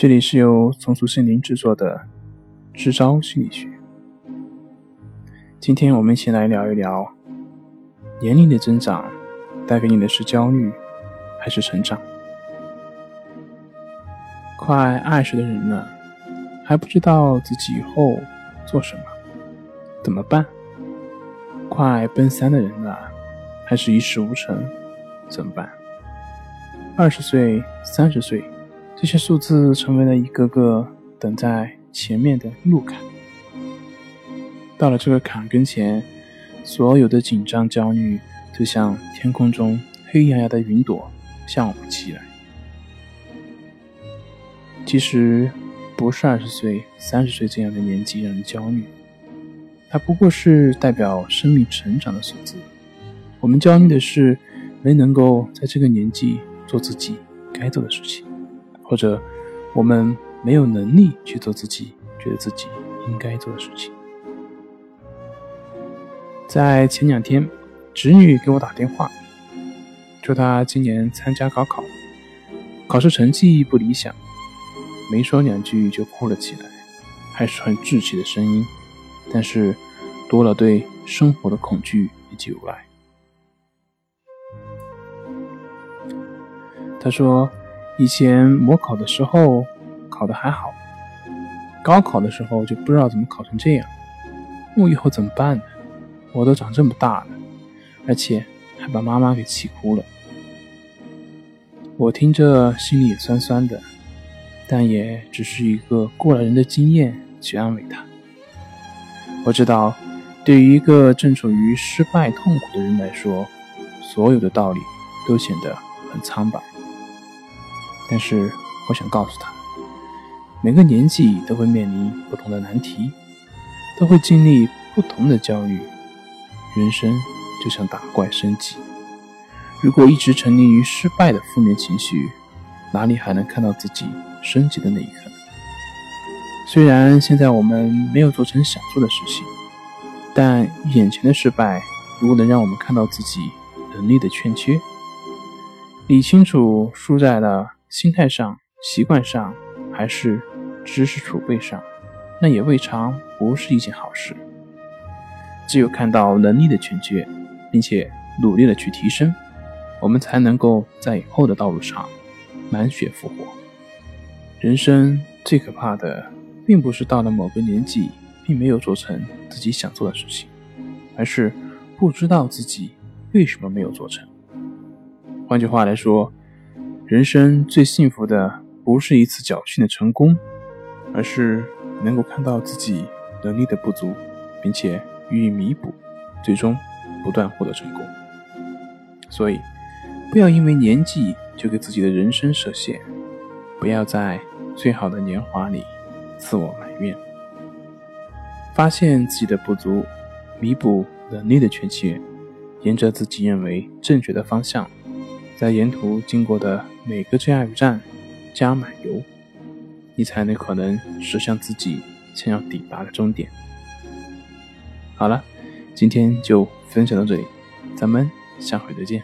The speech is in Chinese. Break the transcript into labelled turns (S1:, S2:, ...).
S1: 这里是由松鼠心灵制作的支招心理学。今天我们一起来聊一聊：年龄的增长带给你的是焦虑还是成长？快二十的人了，还不知道自己以后做什么，怎么办？快奔三的人了，还是一事无成，怎么办？二十岁、三十岁。这些数字成为了一个个等在前面的路坎。到了这个坎跟前，所有的紧张、焦虑，就像天空中黑压压的云朵向我们袭来。其实，不是二十岁、三十岁这样的年纪让人焦虑，它不过是代表生命成长的数字。我们焦虑的是没能够在这个年纪做自己该做的事情。或者，我们没有能力去做自己觉得自己应该做的事情。在前两天，侄女给我打电话，说她今年参加高考，考试成绩不理想，没说两句就哭了起来，还是很稚气的声音，但是多了对生活的恐惧以及无奈。她说。以前模考的时候考得还好，高考的时候就不知道怎么考成这样。我以后怎么办呢？我都长这么大了，而且还把妈妈给气哭了。我听着心里也酸酸的，但也只是一个过来人的经验去安慰他。我知道，对于一个正处于失败痛苦的人来说，所有的道理都显得很苍白。但是，我想告诉他，每个年纪都会面临不同的难题，都会经历不同的焦虑。人生就像打怪升级，如果一直沉溺于失败的负面情绪，哪里还能看到自己升级的那一刻？虽然现在我们没有做成想做的事情，但眼前的失败，如果能让我们看到自己能力的欠缺，理清楚输在了。心态上、习惯上，还是知识储备上，那也未尝不是一件好事。只有看到能力的欠缺，并且努力的去提升，我们才能够在以后的道路上满血复活。人生最可怕的，并不是到了某个年纪，并没有做成自己想做的事情，而是不知道自己为什么没有做成。换句话来说。人生最幸福的不是一次侥幸的成功，而是能够看到自己能力的不足，并且予以弥补，最终不断获得成功。所以，不要因为年纪就给自己的人生设限，不要在最好的年华里自我埋怨。发现自己的不足，弥补能力的缺陷，沿着自己认为正确的方向。在沿途经过的每个加油站加满油，你才能可能驶向自己想要抵达的终点。好了，今天就分享到这里，咱们下回再见。